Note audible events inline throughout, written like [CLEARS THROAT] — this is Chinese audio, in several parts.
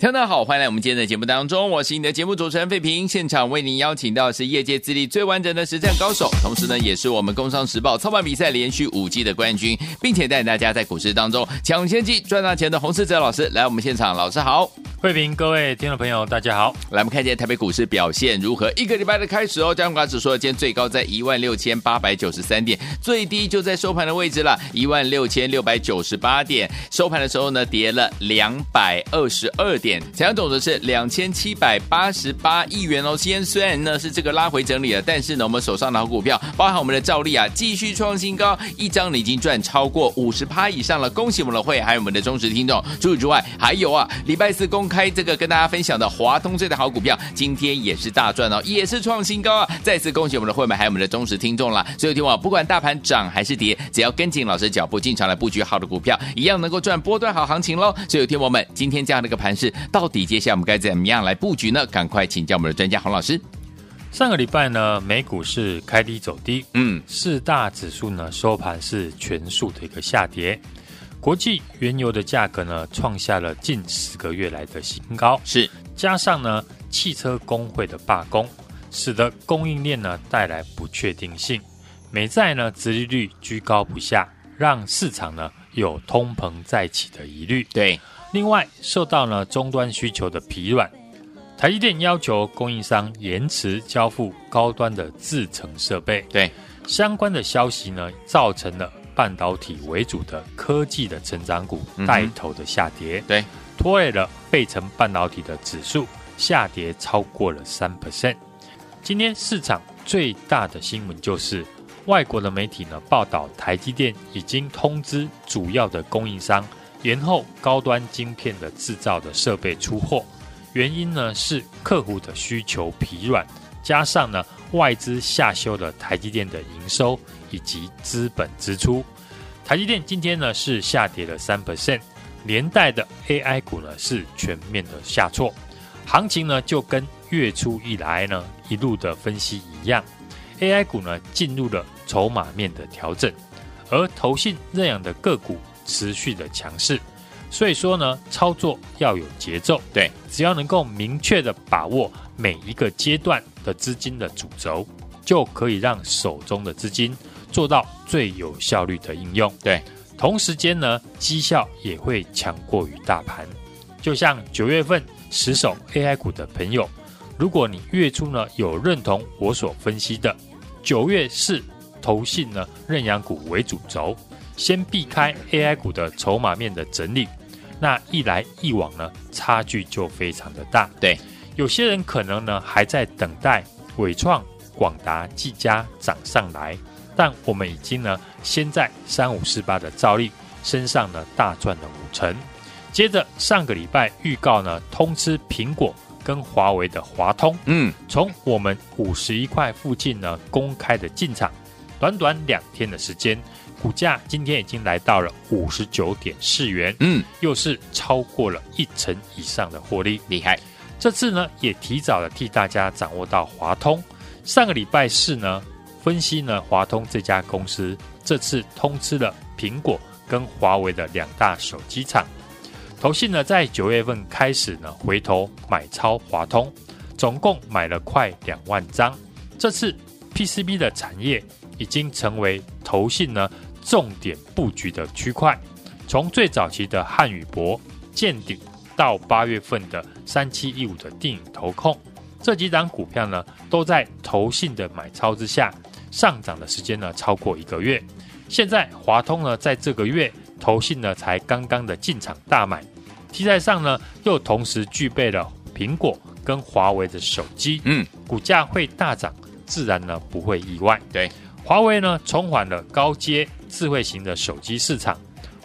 大家好，欢迎来我们今天的节目当中，我是你的节目主持人费平。现场为您邀请到是业界资历最完整的实战高手，同时呢，也是我们工商时报操盘比赛连续五季的冠军，并且带领大家在股市当中抢先机赚大钱的洪世哲老师来我们现场。老师好，费平，各位听众朋友，大家好。来，我们看一下台北股市表现如何？一个礼拜的开始哦，加权指数今天最高在一万六千八百九十三点，最低就在收盘的位置了，一万六千六百九十八点。收盘的时候呢，跌了两百二十二点。成交总值是两千七百八十八亿元哦。今天虽然呢是这个拉回整理了，但是呢我们手上的好股票，包含我们的赵丽啊，继续创新高，一张已经赚超过五十趴以上了。恭喜我们的会，还有我们的忠实听众。除此之外，还有啊，礼拜四公开这个跟大家分享的华通这的好股票，今天也是大赚哦，也是创新高啊。再次恭喜我们的会们，还有我们的忠实听众啦。所以听我不管大盘涨还是跌，只要跟紧老师脚步进场来布局好的股票，一样能够赚波段好行情喽。所以听我们今天这样的一个盘势。到底接下来我们该怎么样来布局呢？赶快请教我们的专家洪老师。上个礼拜呢，美股是开低走低，嗯，四大指数呢收盘是全数的一个下跌。国际原油的价格呢创下了近十个月来的新高，是加上呢汽车工会的罢工，使得供应链呢带来不确定性。美债呢殖利率居高不下，让市场呢有通膨再起的疑虑。对。另外，受到呢终端需求的疲软，台积电要求供应商延迟交付高端的制程设备。对，相关的消息呢，造成了半导体为主的科技的成长股带头的下跌。对，拖累了费城半导体的指数下跌超过了三 percent。今天市场最大的新闻就是，外国的媒体呢报道，台积电已经通知主要的供应商。延后高端晶片的制造的设备出货，原因呢是客户的需求疲软，加上呢外资下修了台积电的营收以及资本支出。台积电今天呢是下跌了三 percent，连带的 AI 股呢是全面的下挫，行情呢就跟月初以来呢一路的分析一样，AI 股呢进入了筹码面的调整，而投信认养的个股。持续的强势，所以说呢，操作要有节奏。对，只要能够明确的把握每一个阶段的资金的主轴，就可以让手中的资金做到最有效率的应用。对，同时间呢，绩效也会强过于大盘。就像九月份持守 AI 股的朋友，如果你月初呢有认同我所分析的，九月是投信呢认养股为主轴。先避开 AI 股的筹码面的整理，那一来一往呢，差距就非常的大。对，有些人可能呢还在等待伟创、广达、技嘉涨上来，但我们已经呢先在三五四八的照例身上呢大赚了五成。接着上个礼拜预告呢通吃苹果跟华为的华通，嗯，从我们五十一块附近呢公开的进场，短短两天的时间。股价今天已经来到了五十九点四元，嗯，又是超过了一成以上的获利，厉害。这次呢，也提早的替大家掌握到华通。上个礼拜四呢，分析呢华通这家公司，这次通吃了苹果跟华为的两大手机厂。投信呢，在九月份开始呢，回头买超华通，总共买了快两万张。这次 PCB 的产业已经成为投信呢。重点布局的区块，从最早期的汉语博、见顶，到八月份的三七一五的电影投控，这几档股票呢，都在投信的买超之下上涨的时间呢超过一个月。现在华通呢，在这个月投信呢才刚刚的进场大买，题材上呢又同时具备了苹果跟华为的手机，嗯，股价会大涨，自然呢不会意外。对，华为呢重返了高阶。智慧型的手机市场，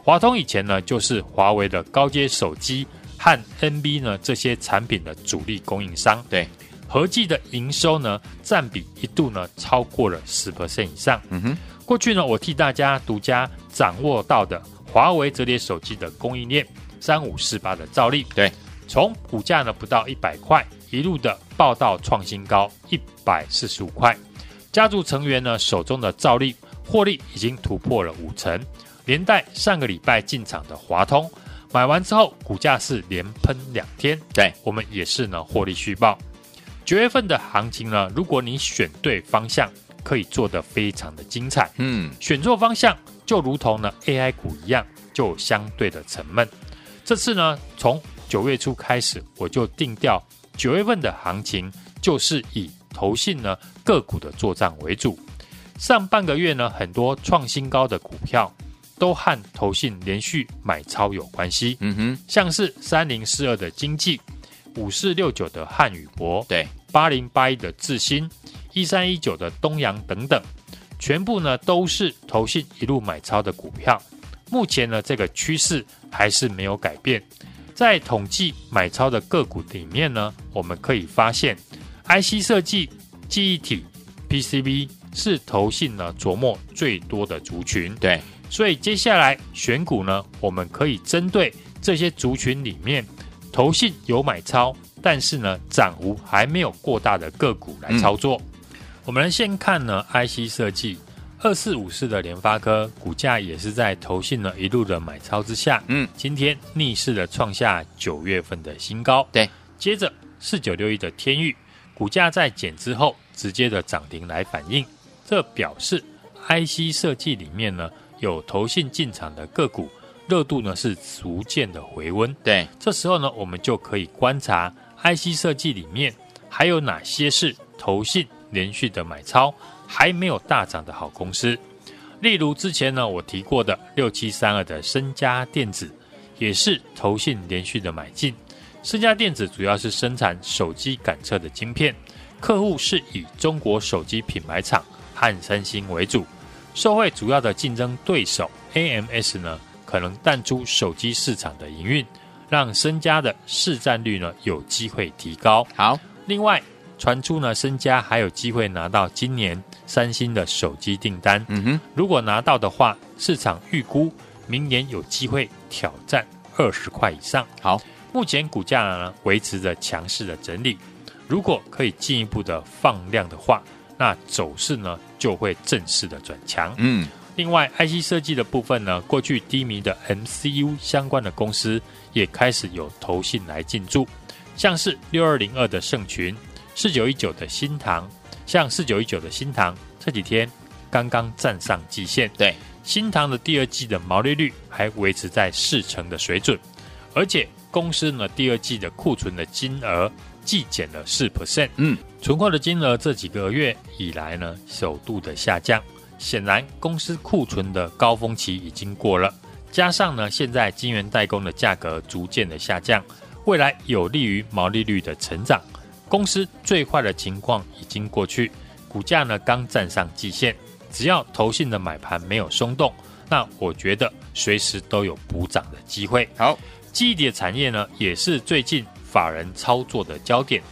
华通以前呢就是华为的高阶手机和 NB 呢这些产品的主力供应商。对，合计的营收呢占比一度呢超过了十 percent 以上。嗯哼，过去呢我替大家独家掌握到的华为折叠手机的供应链三五四八的照例，对，从股价呢不到一百块，一路的报到创新高一百四十五块，家族成员呢手中的兆利。获利已经突破了五成，连带上个礼拜进场的华通，买完之后股价是连喷两天，对，我们也是呢获利续报。九月份的行情呢，如果你选对方向，可以做得非常的精彩。嗯，选错方向就如同呢 AI 股一样，就有相对的沉闷。这次呢，从九月初开始，我就定调九月份的行情就是以投信呢个股的作帐为主。上半个月呢，很多创新高的股票都和投信连续买超有关系。嗯哼，像是三零四二的经济。五四六九的汉语博，对，八零八一的智新，一三一九的东阳等等，全部呢都是投信一路买超的股票。目前呢这个趋势还是没有改变。在统计买超的个股里面呢，我们可以发现，IC 设计、记忆体、PCB 是投信呢琢磨最多的族群。对，所以接下来选股呢，我们可以针对这些族群里面。投信有买超，但是呢，涨幅还没有过大的个股来操作。嗯、我们来先看呢，IC 设计二四五四的联发科股价也是在投信呢一路的买超之下，嗯，今天逆势的创下九月份的新高。对，接着四九六一的天域股价在减之后直接的涨停来反映，这表示 IC 设计里面呢有投信进场的个股。热度呢是逐渐的回温，对，这时候呢，我们就可以观察 IC 设计里面还有哪些是投信连续的买超还没有大涨的好公司，例如之前呢我提过的六七三二的身家电子，也是投信连续的买进。身家电子主要是生产手机感测的晶片，客户是以中国手机品牌厂和三星为主，受惠主要的竞争对手 AMS 呢。可能淡出手机市场的营运，让身家的市占率呢有机会提高。好，另外传出呢，身家还有机会拿到今年三星的手机订单。嗯哼，如果拿到的话，市场预估明年有机会挑战二十块以上。好，目前股价呢维持着强势的整理，如果可以进一步的放量的话，那走势呢就会正式的转强。嗯。另外，IC 设计的部分呢，过去低迷的 MCU 相关的公司也开始有投信来进驻，像是六二零二的盛群、四九一九的新塘，像四九一九的新塘这几天刚刚站上季线，对，新塘的第二季的毛利率还维持在四成的水准，而且公司呢第二季的库存的金额季减了四 percent，嗯，存货的金额这几个月以来呢首度的下降。显然，公司库存的高峰期已经过了，加上呢，现在晶圆代工的价格逐渐的下降，未来有利于毛利率的成长。公司最坏的情况已经过去，股价呢刚站上季线，只要投信的买盘没有松动，那我觉得随时都有补涨的机会。好，记忆体产业呢也是最近法人操作的焦点，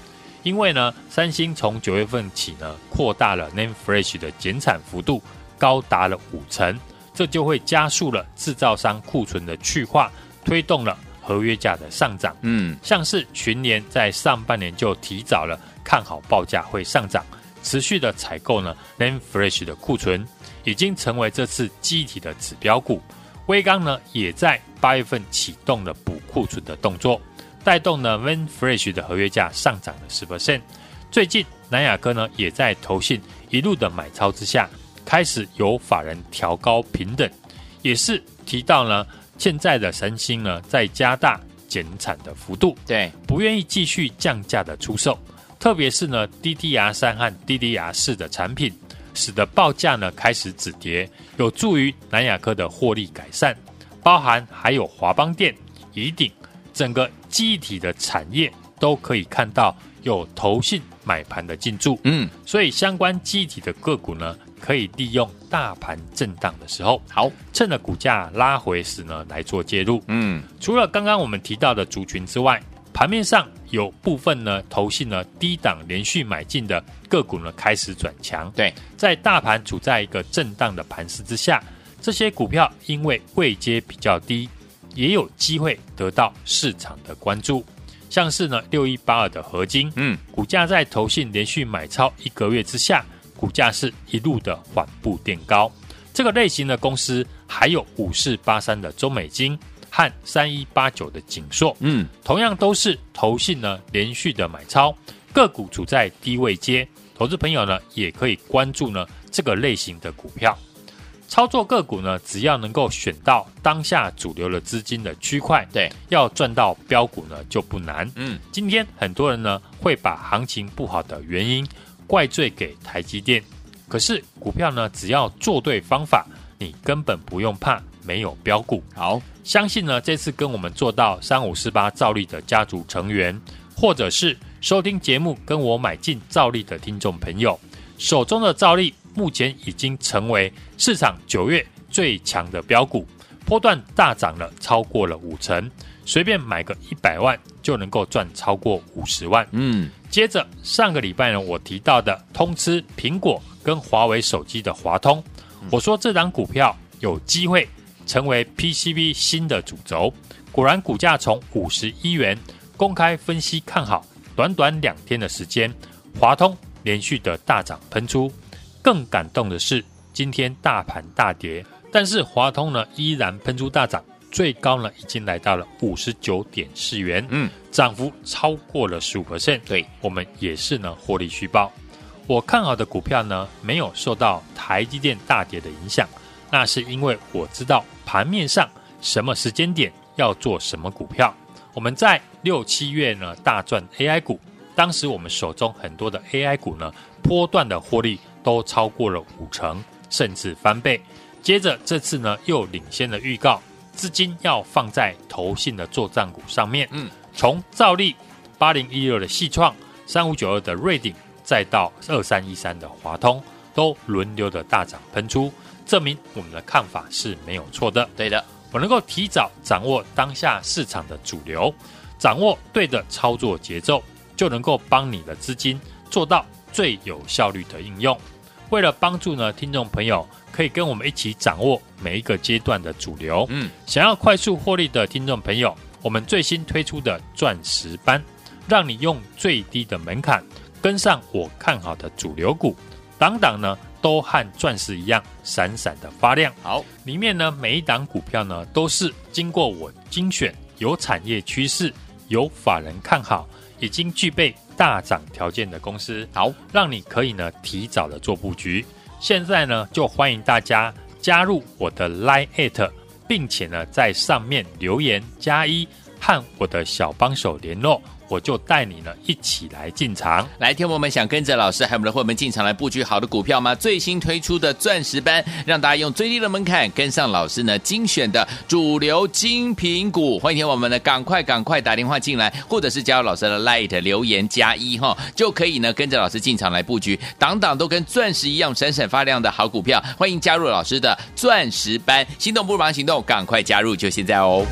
因为呢，三星从九月份起呢扩大了 Name Flash 的减产幅度。高达了五成，这就会加速了制造商库存的去化，推动了合约价的上涨。嗯，像是群联在上半年就提早了看好报价会上涨，持续的采购呢 Name Flash 的库存已经成为这次机体的指标股。威刚呢也在八月份启动了补库存的动作，带动呢 NAND Flash 的合约价上涨了十 percent。最近南亚科呢也在投信一路的买超之下。开始由法人调高平等，也是提到呢，现在的三星呢在加大减产的幅度，对，不愿意继续降价的出售，特别是呢 DDR 三和 DDR 四的产品，使得报价呢开始止跌，有助于南亚科的获利改善，包含还有华邦电、怡鼎，整个记忆体的产业都可以看到有投信买盘的进驻，嗯，所以相关记忆体的个股呢。可以利用大盘震荡的时候，好，趁着股价拉回时呢来做介入。嗯，除了刚刚我们提到的族群之外，盘面上有部分呢投信呢低档连续买进的个股呢开始转强。对，在大盘处在一个震荡的盘势之下，这些股票因为位阶比较低，也有机会得到市场的关注。像是呢六一八二的合金，嗯，股价在投信连续买超一个月之下。股价是一路的缓步垫高，这个类型的公司还有五四八三的中美金，和三一八九的景硕，嗯，同样都是投信呢连续的买超，个股处在低位阶，投资朋友呢也可以关注呢这个类型的股票。操作个股呢，只要能够选到当下主流的资金的区块，对，要赚到标股呢就不难。嗯，今天很多人呢会把行情不好的原因怪罪给台积电，可是股票呢只要做对方法，你根本不用怕没有标股。好，相信呢这次跟我们做到三五四八照例的家族成员，或者是收听节目跟我买进照例的听众朋友，手中的兆利。目前已经成为市场九月最强的标股，波段大涨了超过了五成，随便买个一百万就能够赚超过五十万。嗯，接着上个礼拜呢，我提到的通吃苹果跟华为手机的华通，我说这档股票有机会成为 PCB 新的主轴，果然股价从五十一元公开分析看好，短短两天的时间，华通连续的大涨喷出。更感动的是，今天大盘大跌，但是华通呢依然喷出大涨，最高呢已经来到了五十九点四元，嗯，涨幅超过了十五 percent。对，我们也是呢获利续报。我看好的股票呢没有受到台积电大跌的影响，那是因为我知道盘面上什么时间点要做什么股票。我们在六七月呢大赚 AI 股，当时我们手中很多的 AI 股呢波段的获利。都超过了五成，甚至翻倍。接着这次呢，又领先的预告，资金要放在投信的作战股上面。嗯，从兆利八零一六的细创、三五九二的瑞鼎，再到二三一三的华通，都轮流的大涨喷出，证明我们的看法是没有错的。对的，我能够提早掌握当下市场的主流，掌握对的操作节奏，就能够帮你的资金做到最有效率的应用。为了帮助呢，听众朋友可以跟我们一起掌握每一个阶段的主流。嗯，想要快速获利的听众朋友，我们最新推出的钻石班，让你用最低的门槛跟上我看好的主流股，档档呢都和钻石一样闪闪的发亮。好，里面呢每一档股票呢都是经过我精选，有产业趋势，有法人看好，已经具备。大涨条件的公司，好，让你可以呢提早的做布局。现在呢，就欢迎大家加入我的 Line@，并且呢在上面留言加一，和我的小帮手联络。我就带你呢一起来进场，来，听我们想跟着老师还有我们的伙伴们进场来布局好的股票吗？最新推出的钻石班，让大家用最低的门槛跟上老师呢精选的主流精品股。欢迎听我们呢赶快赶快打电话进来，或者是加入老师的 Light 留言加一哈，就可以呢跟着老师进场来布局，档档都跟钻石一样闪闪发亮的好股票。欢迎加入老师的钻石班，心动不如马上行动，赶快加入，就现在哦。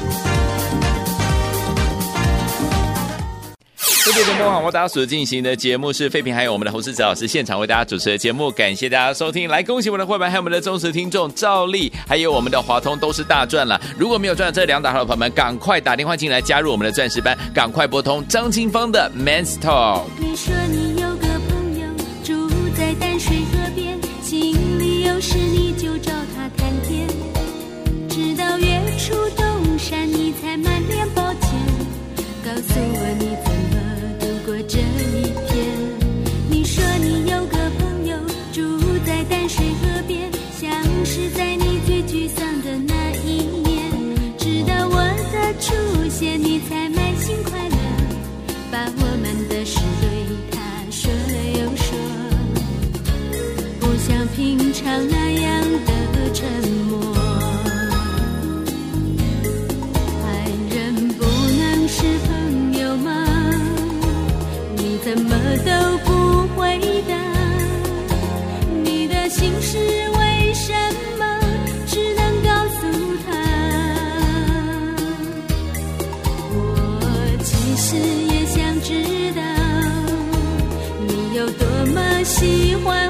各位听众好，我大家所进行的节目是废品，还有我们的侯世哲老师现场为大家主持的节目，感谢大家收听。来，恭喜我们的会员，还有我们的忠实听众赵丽，还有我们的华通都是大赚了。如果没有赚这两档好的朋友们，赶快打电话进来加入我们的钻石班，赶快拨通张清芳的 Man's Talk。你说你有个朋友住在淡水河边，心里有事你就找他谈天，直到月出东山，你才满脸抱歉，告诉我你其实也想知道，你有多么喜欢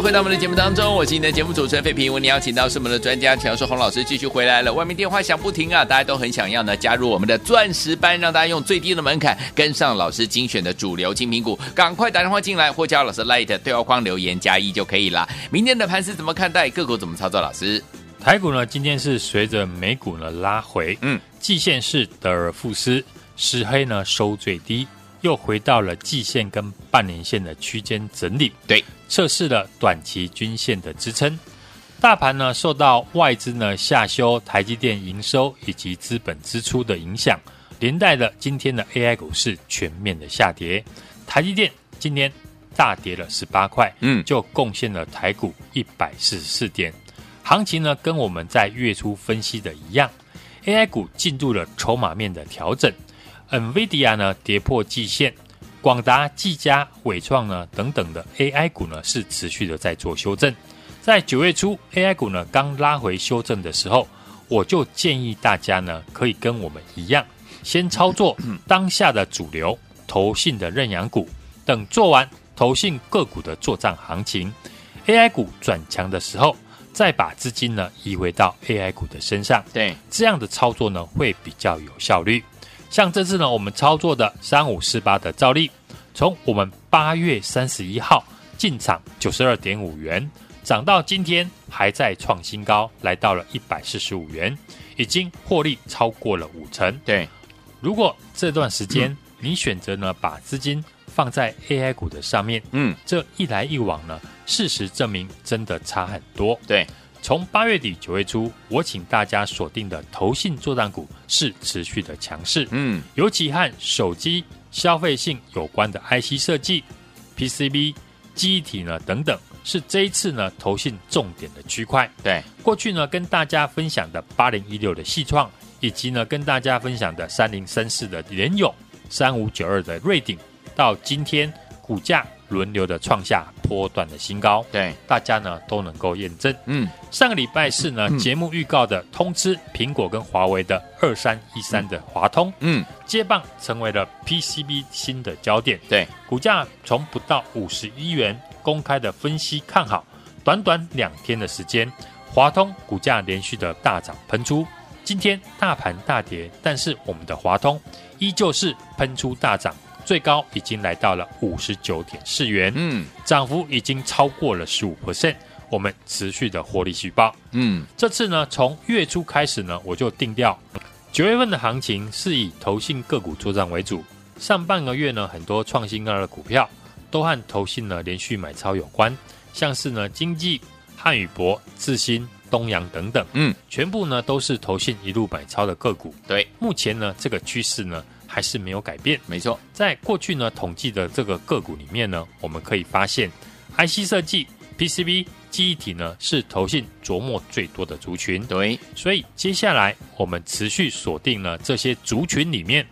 回到我们的节目当中，我是你的节目主持人费平。为你邀请到是我们的专家强叔洪老师继续回来了。外面电话响不停啊，大家都很想要呢加入我们的钻石班，让大家用最低的门槛跟上老师精选的主流精品股。赶快打电话进来或加老师 Light 对话框留言加一就可以了。明天的盘势怎么看待？个股怎么操作？老师，台股呢今天是随着美股呢拉回，嗯，季线是德尔富斯，石黑呢收最低。又回到了季线跟半年线的区间整理，对，测试了短期均线的支撑。大盘呢受到外资呢下修台积电营收以及资本支出的影响，连带的今天的 AI 股市全面的下跌。台积电今天大跌了十八块，嗯，就贡献了台股一百四十四点。行情呢跟我们在月初分析的一样，AI 股进入了筹码面的调整。NVIDIA 呢跌破季线，广达、技嘉、伟创呢等等的 AI 股呢是持续的在做修正。在九月初 AI 股呢刚拉回修正的时候，我就建议大家呢可以跟我们一样，先操作 [CLEARS THROAT] 当下的主流投信的认养股，等做完投信个股的做账行情，AI 股转强的时候，再把资金呢移回到 AI 股的身上。对，这样的操作呢会比较有效率。像这次呢，我们操作的三五四八的照例，从我们八月三十一号进场九十二点五元，涨到今天还在创新高，来到了一百四十五元，已经获利超过了五成。对，如果这段时间你选择呢把资金放在 AI 股的上面，嗯，这一来一往呢，事实证明真的差很多。对。从八月底九月初，我请大家锁定的投信作战股是持续的强势，嗯，尤其和手机消费性有关的 IC 设计、PCB、记忆体呢等等，是这一次呢投信重点的区块。对，过去呢跟大家分享的八零一六的矽创，以及呢跟大家分享的三零三四的联永、三五九二的瑞鼎，到今天股价。轮流的创下波段的新高，对大家呢都能够验证。嗯，上个礼拜四呢，节目预告的通知苹果跟华为的二三一三的华通，嗯，接棒成为了 PCB 新的焦点。对，股价从不到五十一元公开的分析看好，短短两天的时间，华通股价连续的大涨喷出。今天大盘大跌，但是我们的华通依旧是喷出大涨。最高已经来到了五十九点四元，嗯，涨幅已经超过了十五 percent，我们持续的获利续报，嗯，这次呢，从月初开始呢，我就定调，九月份的行情是以投信个股作战为主，上半个月呢，很多创新高的股票都和投信呢连续买超有关，像是呢经济、汉语博、智新、东阳等等，嗯，全部呢都是投信一路买超的个股，对，目前呢这个趋势呢。还是没有改变，没错。在过去呢，统计的这个个股里面呢，我们可以发现，IC 设计、PCB、记忆体呢是投信琢磨最多的族群。对，所以接下来我们持续锁定了这些族群里面，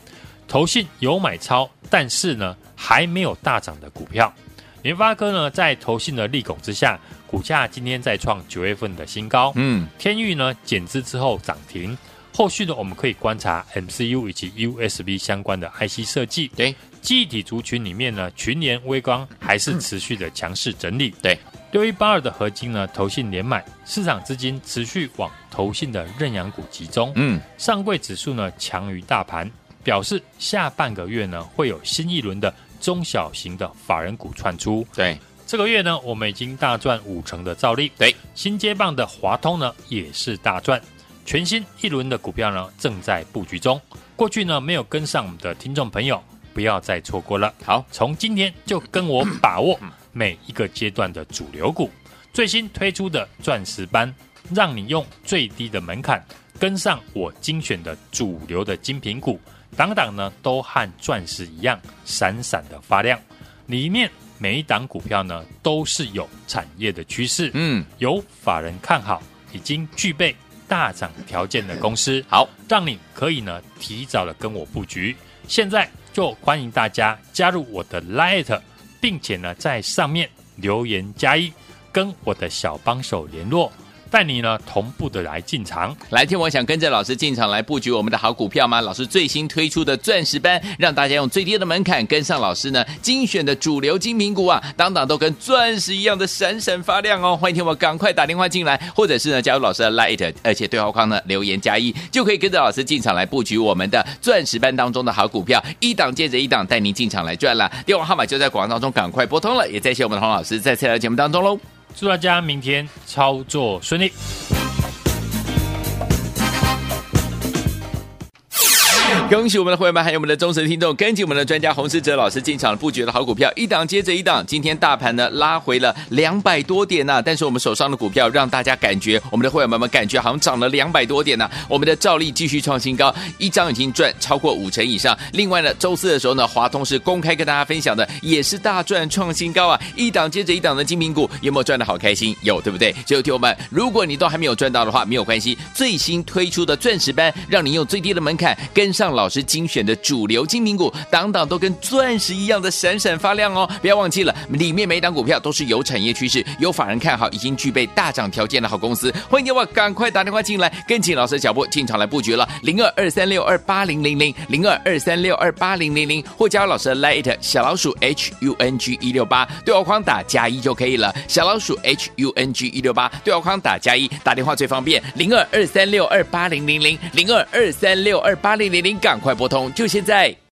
投信有买超，但是呢还没有大涨的股票。联发科呢，在投信的力拱之下，股价今天再创九月份的新高。嗯，天域呢减资之后涨停。后续呢，我们可以观察 MCU 以及 USB 相关的 IC 设计。对，记忆体族群里面呢，群联、微光还是持续的强势整理。对，六一八二的合金呢，投信连买，市场资金持续往投信的认养股集中。嗯，上柜指数呢强于大盘，表示下半个月呢会有新一轮的中小型的法人股串出。对，这个月呢，我们已经大赚五成的照例。对，新接棒的华通呢也是大赚。全新一轮的股票呢，正在布局中。过去呢，没有跟上我们的听众朋友，不要再错过了。好，从今天就跟我把握每一个阶段的主流股，最新推出的钻石班，让你用最低的门槛跟上我精选的主流的精品股，档档呢都和钻石一样闪闪的发亮。里面每一档股票呢，都是有产业的趋势，嗯，有法人看好，已经具备。大涨条件的公司，好，让你可以呢提早的跟我布局。现在就欢迎大家加入我的 Light，并且呢在上面留言加一，跟我的小帮手联络。带你呢同步的来进场。来听，我想跟着老师进场来布局我们的好股票吗？老师最新推出的钻石班，让大家用最低的门槛跟上老师呢精选的主流精品股啊，当当都跟钻石一样的闪闪发亮哦！欢迎听我赶快打电话进来，或者是呢加入老师的 Light，而且对话框呢留言加一，就可以跟着老师进场来布局我们的钻石班当中的好股票，一档接着一档带您进场来赚了。电话号码就在广告当中，赶快拨通了。也谢谢我们的洪老师在这条节目当中喽，祝大家明天操作顺利。[LAUGHS] 恭喜我们的会员们，还有我们的忠实听众，跟紧我们的专家洪世哲老师进场布局的好股票，一档接着一档。今天大盘呢拉回了两百多点呐、但是我们手上的股票让大家感觉，我们的会员们们感觉好像涨了两百多点呐、我们的照例继续创新高，一张已经赚超过五成以上。另外呢，周四的时候呢，华通是公开跟大家分享的，也是大赚创新高啊，一档接着一档的精品股，有没有赚的好开心？有，对不对？所以听我们，如果你都还没有赚到的话，没有关系，最新推出的钻石班，让你用最低的门槛跟上老师精选的主流精品股，档档都跟钻石一样的闪闪发亮哦！不要忘记了，里面每档股票都是有产业趋势、有法人看好、已经具备大涨条件的好公司。欢迎你我赶快打电话进来，跟紧老师的脚步进场来布局了。零二二三六二八零零零零二二三六二八零零零，或加入老师的 Light 小老鼠 H U N G 一六八，对话框打加一就可以了。小老鼠 H U N G 一六八，对话框打加一，打电话最方便。零二二三六二八零零零零二二三六二八零零零，赶快拨。通就现在。